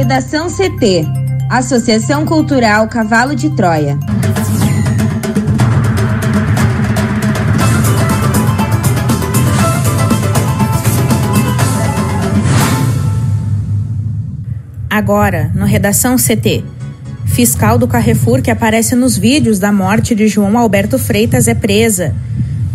Redação CT Associação Cultural Cavalo de Troia. Agora, no Redação CT. Fiscal do Carrefour que aparece nos vídeos da morte de João Alberto Freitas é presa.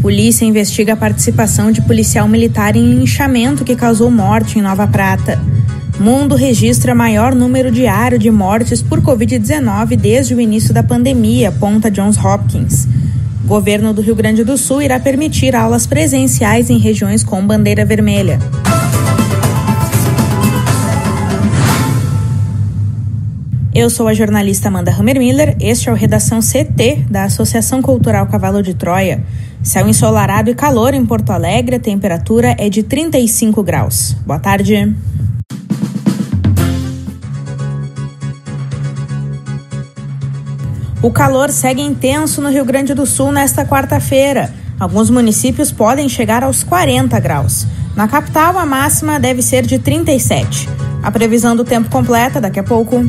Polícia investiga a participação de policial militar em linchamento que causou morte em Nova Prata. Mundo registra maior número diário de mortes por Covid-19 desde o início da pandemia, aponta Johns Hopkins. Governo do Rio Grande do Sul irá permitir aulas presenciais em regiões com bandeira vermelha. Eu sou a jornalista Amanda Hammermiller, este é o Redação CT da Associação Cultural Cavalo de Troia. Céu ensolarado e calor em Porto Alegre, a temperatura é de 35 graus. Boa tarde. O calor segue intenso no Rio Grande do Sul nesta quarta-feira. Alguns municípios podem chegar aos 40 graus. Na capital, a máxima deve ser de 37. A previsão do tempo completa daqui a pouco.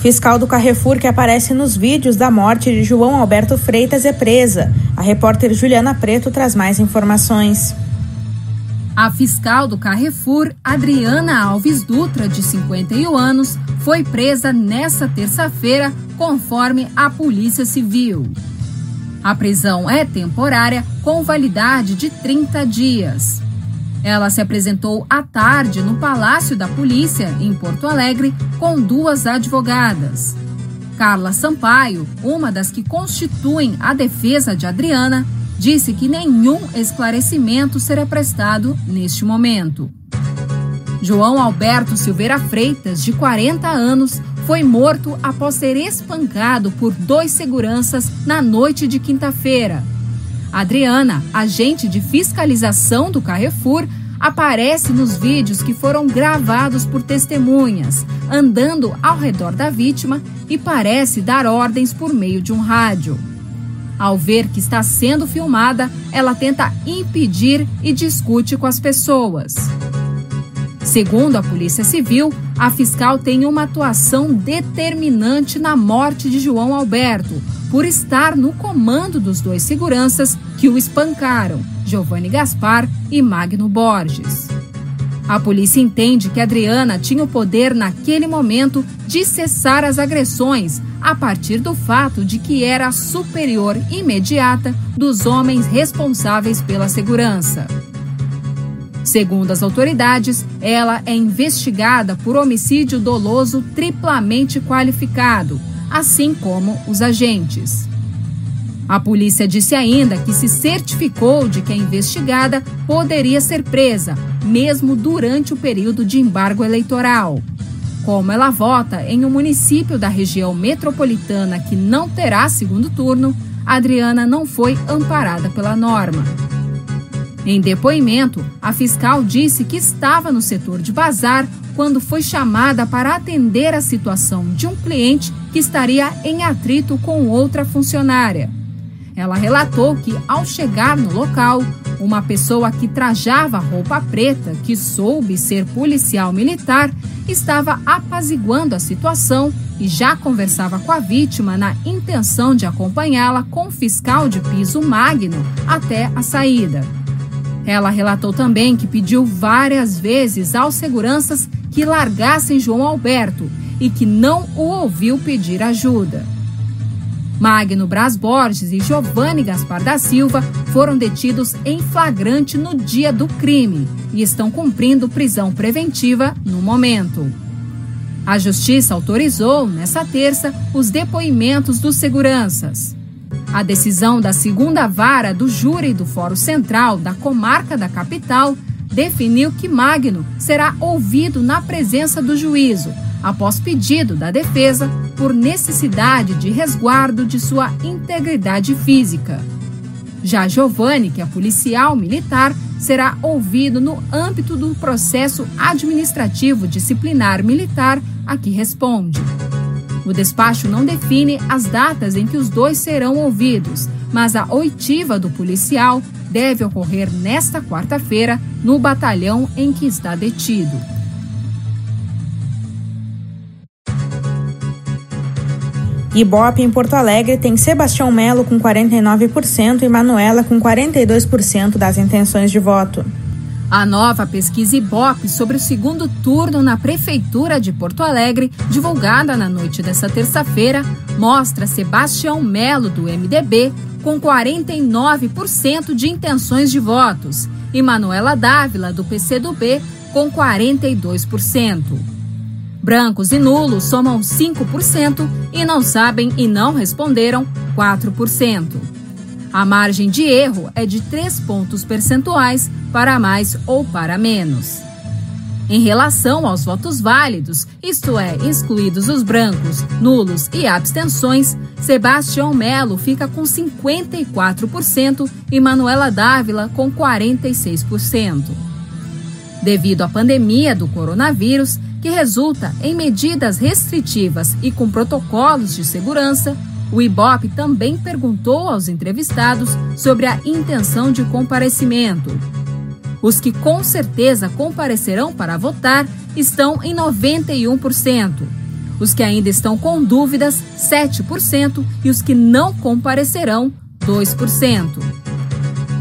Fiscal do Carrefour que aparece nos vídeos da morte de João Alberto Freitas é presa. A repórter Juliana Preto traz mais informações. A fiscal do Carrefour, Adriana Alves Dutra, de 51 anos, foi presa nesta terça-feira, conforme a Polícia Civil. A prisão é temporária, com validade de 30 dias. Ela se apresentou à tarde no Palácio da Polícia, em Porto Alegre, com duas advogadas. Carla Sampaio, uma das que constituem a defesa de Adriana, disse que nenhum esclarecimento será prestado neste momento. João Alberto Silveira Freitas, de 40 anos, foi morto após ser espancado por dois seguranças na noite de quinta-feira. Adriana, agente de fiscalização do Carrefour, aparece nos vídeos que foram gravados por testemunhas, andando ao redor da vítima e parece dar ordens por meio de um rádio. Ao ver que está sendo filmada, ela tenta impedir e discute com as pessoas. Segundo a Polícia Civil, a fiscal tem uma atuação determinante na morte de João Alberto, por estar no comando dos dois seguranças que o espancaram, Giovanni Gaspar e Magno Borges. A polícia entende que Adriana tinha o poder naquele momento de cessar as agressões, a partir do fato de que era a superior imediata dos homens responsáveis pela segurança. Segundo as autoridades, ela é investigada por homicídio doloso triplamente qualificado assim como os agentes. A polícia disse ainda que se certificou de que a investigada poderia ser presa, mesmo durante o período de embargo eleitoral. Como ela vota em um município da região metropolitana que não terá segundo turno, Adriana não foi amparada pela norma. Em depoimento, a fiscal disse que estava no setor de bazar quando foi chamada para atender a situação de um cliente que estaria em atrito com outra funcionária. Ela relatou que, ao chegar no local, uma pessoa que trajava roupa preta, que soube ser policial militar, estava apaziguando a situação e já conversava com a vítima na intenção de acompanhá-la com o fiscal de piso Magno até a saída. Ela relatou também que pediu várias vezes aos seguranças que largassem João Alberto e que não o ouviu pedir ajuda. Magno Bras Borges e Giovanni Gaspar da Silva foram detidos em flagrante no dia do crime e estão cumprindo prisão preventiva no momento. A Justiça autorizou, nessa terça, os depoimentos dos seguranças. A decisão da segunda vara do júri do Fórum Central da Comarca da Capital definiu que Magno será ouvido na presença do juízo, após pedido da defesa por necessidade de resguardo de sua integridade física. Já Giovanni, que é policial militar, será ouvido no âmbito do processo administrativo disciplinar militar a que responde. O despacho não define as datas em que os dois serão ouvidos, mas a oitiva do policial deve ocorrer nesta quarta-feira no batalhão em que está detido. Ibope em Porto Alegre tem Sebastião Melo com 49% e Manuela com 42% das intenções de voto. A nova pesquisa Ibope sobre o segundo turno na Prefeitura de Porto Alegre, divulgada na noite desta terça-feira, mostra Sebastião Melo, do MDB, com 49% de intenções de votos, e Manuela Dávila, do PCdoB, com 42%. Brancos e nulos somam 5% e não sabem e não responderam 4%. A margem de erro é de 3 pontos percentuais para mais ou para menos. Em relação aos votos válidos, isto é, excluídos os brancos, nulos e abstenções, Sebastião Melo fica com 54% e Manuela Dávila com 46%. Devido à pandemia do coronavírus, que resulta em medidas restritivas e com protocolos de segurança, o IBOP também perguntou aos entrevistados sobre a intenção de comparecimento. Os que com certeza comparecerão para votar estão em 91%. Os que ainda estão com dúvidas, 7%, e os que não comparecerão, 2%.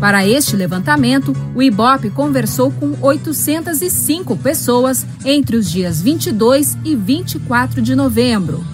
Para este levantamento, o IBOP conversou com 805 pessoas entre os dias 22 e 24 de novembro.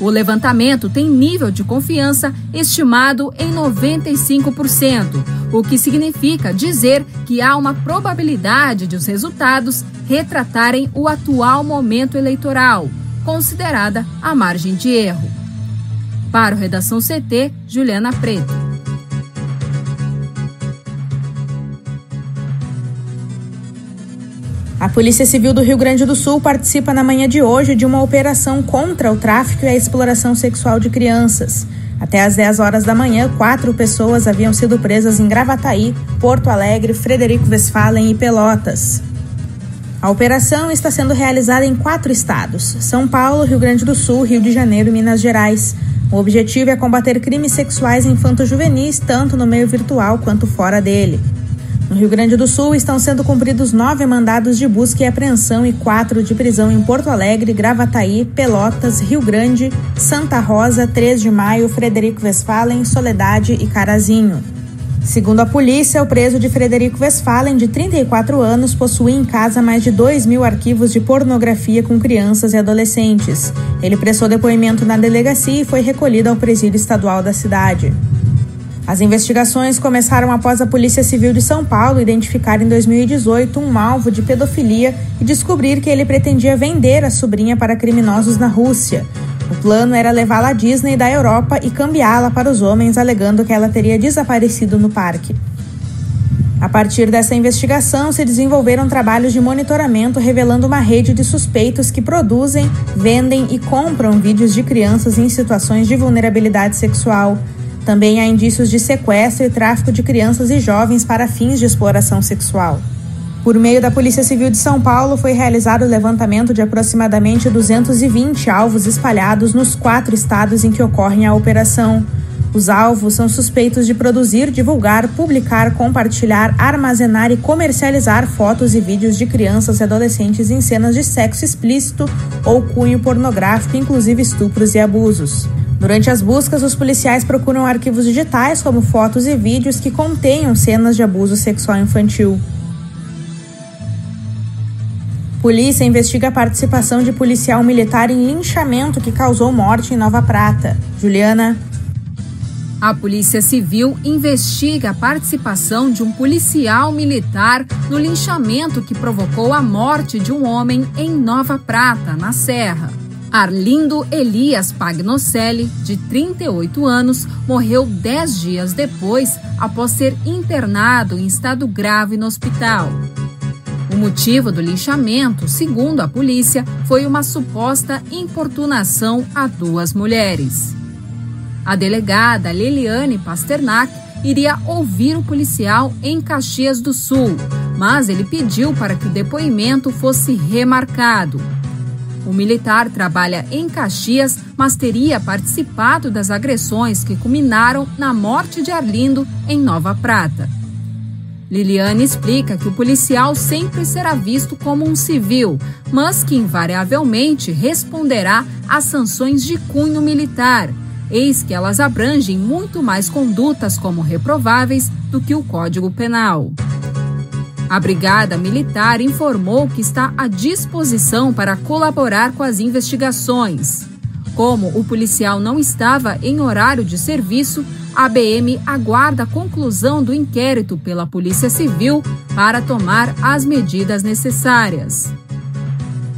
O levantamento tem nível de confiança estimado em 95%, o que significa dizer que há uma probabilidade de os resultados retratarem o atual momento eleitoral, considerada a margem de erro. Para o Redação CT, Juliana Preto. Polícia Civil do Rio Grande do Sul participa na manhã de hoje de uma operação contra o tráfico e a exploração sexual de crianças. Até às 10 horas da manhã, quatro pessoas haviam sido presas em Gravataí, Porto Alegre, Frederico Westphalen e Pelotas. A operação está sendo realizada em quatro estados: São Paulo, Rio Grande do Sul, Rio de Janeiro e Minas Gerais. O objetivo é combater crimes sexuais infanto-juvenis tanto no meio virtual quanto fora dele. No Rio Grande do Sul estão sendo cumpridos nove mandados de busca e apreensão e quatro de prisão em Porto Alegre, Gravataí, Pelotas, Rio Grande, Santa Rosa, 3 de Maio, Frederico Westphalen, Soledade e Carazinho. Segundo a polícia, o preso de Frederico Westphalen, de 34 anos, possui em casa mais de 2 mil arquivos de pornografia com crianças e adolescentes. Ele prestou depoimento na delegacia e foi recolhido ao presídio estadual da cidade. As investigações começaram após a Polícia Civil de São Paulo identificar em 2018 um alvo de pedofilia e descobrir que ele pretendia vender a sobrinha para criminosos na Rússia. O plano era levá-la à Disney da Europa e cambiá-la para os homens, alegando que ela teria desaparecido no parque. A partir dessa investigação, se desenvolveram trabalhos de monitoramento revelando uma rede de suspeitos que produzem, vendem e compram vídeos de crianças em situações de vulnerabilidade sexual. Também há indícios de sequestro e tráfico de crianças e jovens para fins de exploração sexual. Por meio da Polícia Civil de São Paulo, foi realizado o levantamento de aproximadamente 220 alvos espalhados nos quatro estados em que ocorre a operação. Os alvos são suspeitos de produzir, divulgar, publicar, compartilhar, armazenar e comercializar fotos e vídeos de crianças e adolescentes em cenas de sexo explícito ou cunho pornográfico, inclusive estupros e abusos. Durante as buscas, os policiais procuram arquivos digitais, como fotos e vídeos que contenham cenas de abuso sexual infantil. Polícia investiga a participação de policial militar em linchamento que causou morte em Nova Prata. Juliana. A Polícia Civil investiga a participação de um policial militar no linchamento que provocou a morte de um homem em Nova Prata, na Serra. Arlindo Elias Pagnocelli, de 38 anos, morreu 10 dias depois após ser internado em estado grave no hospital. O motivo do linchamento, segundo a polícia, foi uma suposta importunação a duas mulheres. A delegada Liliane Pasternak iria ouvir o policial em Caxias do Sul, mas ele pediu para que o depoimento fosse remarcado. O militar trabalha em Caxias, mas teria participado das agressões que culminaram na morte de Arlindo em Nova Prata. Liliane explica que o policial sempre será visto como um civil, mas que invariavelmente responderá às sanções de cunho militar. Eis que elas abrangem muito mais condutas como reprováveis do que o Código Penal. A Brigada Militar informou que está à disposição para colaborar com as investigações. Como o policial não estava em horário de serviço, a BM aguarda a conclusão do inquérito pela Polícia Civil para tomar as medidas necessárias.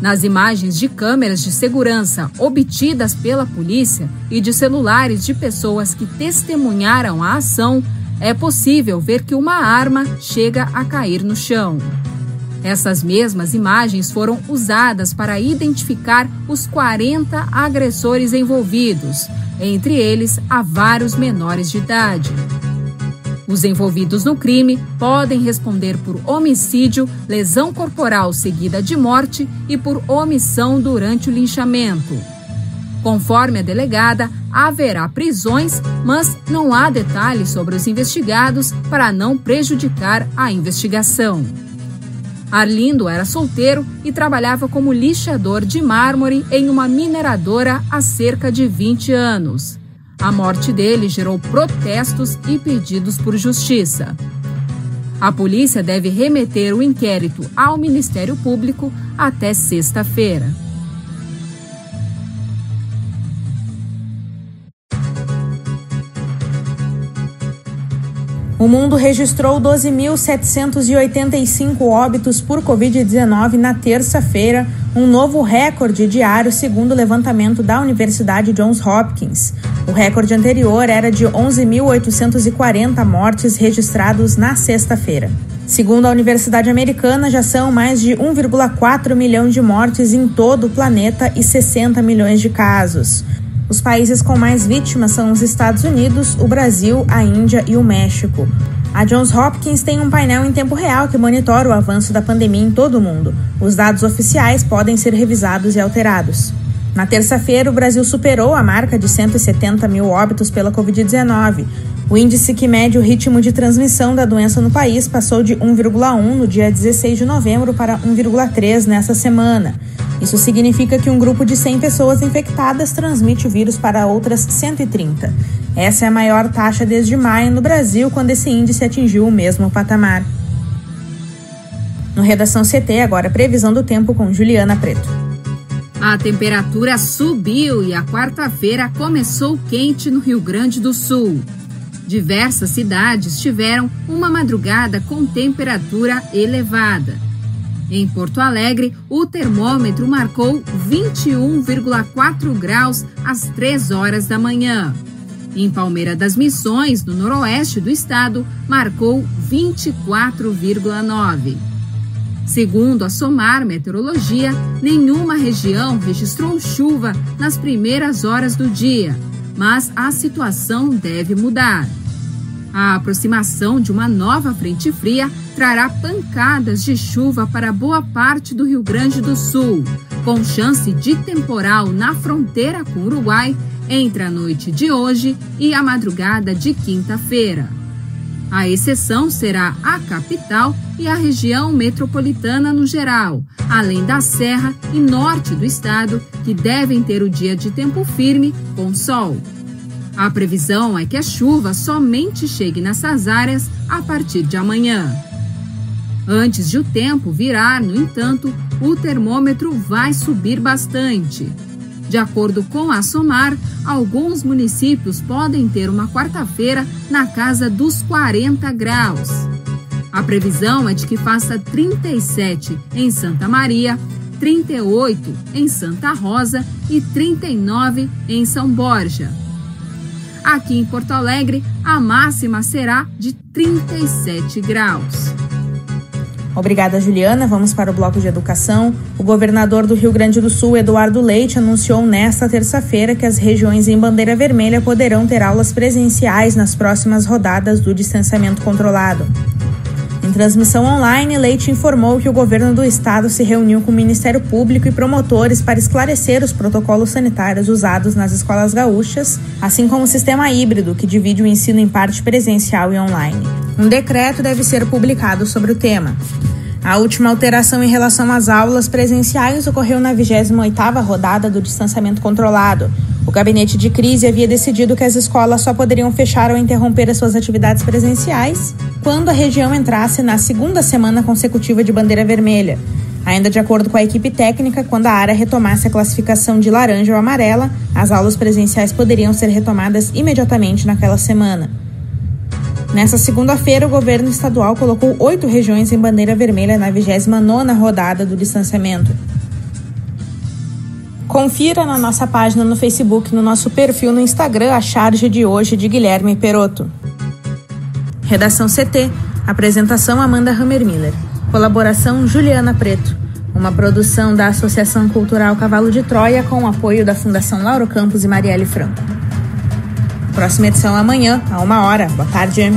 Nas imagens de câmeras de segurança obtidas pela polícia e de celulares de pessoas que testemunharam a ação, é possível ver que uma arma chega a cair no chão. Essas mesmas imagens foram usadas para identificar os 40 agressores envolvidos, entre eles há vários menores de idade. Os envolvidos no crime podem responder por homicídio, lesão corporal seguida de morte e por omissão durante o linchamento. Conforme a delegada, haverá prisões, mas não há detalhes sobre os investigados para não prejudicar a investigação. Arlindo era solteiro e trabalhava como lixador de mármore em uma mineradora há cerca de 20 anos. A morte dele gerou protestos e pedidos por justiça. A polícia deve remeter o inquérito ao Ministério Público até sexta-feira. O mundo registrou 12.785 óbitos por Covid-19 na terça-feira, um novo recorde diário, segundo o levantamento da Universidade Johns Hopkins. O recorde anterior era de 11.840 mortes registrados na sexta-feira. Segundo a Universidade Americana, já são mais de 1,4 milhão de mortes em todo o planeta e 60 milhões de casos. Os países com mais vítimas são os Estados Unidos, o Brasil, a Índia e o México. A Johns Hopkins tem um painel em tempo real que monitora o avanço da pandemia em todo o mundo. Os dados oficiais podem ser revisados e alterados. Na terça-feira, o Brasil superou a marca de 170 mil óbitos pela Covid-19. O índice que mede o ritmo de transmissão da doença no país passou de 1,1 no dia 16 de novembro para 1,3 nessa semana. Isso significa que um grupo de 100 pessoas infectadas transmite o vírus para outras 130. Essa é a maior taxa desde maio no Brasil, quando esse índice atingiu o mesmo patamar. No Redação CT, agora previsão do tempo com Juliana Preto. A temperatura subiu e a quarta-feira começou quente no Rio Grande do Sul. Diversas cidades tiveram uma madrugada com temperatura elevada. Em Porto Alegre, o termômetro marcou 21,4 graus às 3 horas da manhã. Em Palmeira das Missões, no noroeste do estado, marcou 24,9. Segundo a SOMAR Meteorologia, nenhuma região registrou chuva nas primeiras horas do dia, mas a situação deve mudar. A aproximação de uma nova frente fria trará pancadas de chuva para boa parte do Rio Grande do Sul, com chance de temporal na fronteira com o Uruguai entre a noite de hoje e a madrugada de quinta-feira. A exceção será a capital e a região metropolitana no geral, além da Serra e Norte do estado, que devem ter o dia de tempo firme com sol. A previsão é que a chuva somente chegue nessas áreas a partir de amanhã. Antes de o tempo virar, no entanto, o termômetro vai subir bastante. De acordo com a SOMAR, alguns municípios podem ter uma quarta-feira na casa dos 40 graus. A previsão é de que faça 37 em Santa Maria, 38 em Santa Rosa e 39 em São Borja. Aqui em Porto Alegre, a máxima será de 37 graus. Obrigada, Juliana. Vamos para o bloco de educação. O governador do Rio Grande do Sul, Eduardo Leite, anunciou nesta terça-feira que as regiões em bandeira vermelha poderão ter aulas presenciais nas próximas rodadas do distanciamento controlado. Em transmissão online, Leite informou que o governo do estado se reuniu com o Ministério Público e promotores para esclarecer os protocolos sanitários usados nas escolas gaúchas, assim como o sistema híbrido que divide o ensino em parte presencial e online. Um decreto deve ser publicado sobre o tema. A última alteração em relação às aulas presenciais ocorreu na 28ª rodada do distanciamento controlado. O gabinete de crise havia decidido que as escolas só poderiam fechar ou interromper as suas atividades presenciais quando a região entrasse na segunda semana consecutiva de bandeira vermelha. Ainda de acordo com a equipe técnica, quando a área retomasse a classificação de laranja ou amarela, as aulas presenciais poderiam ser retomadas imediatamente naquela semana. Nessa segunda-feira, o governo estadual colocou oito regiões em bandeira vermelha na 29ª rodada do distanciamento. Confira na nossa página no Facebook, no nosso perfil no Instagram, a charge de hoje de Guilherme Peroto. Redação CT. Apresentação Amanda Hammermiller. Colaboração Juliana Preto. Uma produção da Associação Cultural Cavalo de Troia com o apoio da Fundação Lauro Campos e Marielle Franco. Próxima edição amanhã, a uma hora. Boa tarde.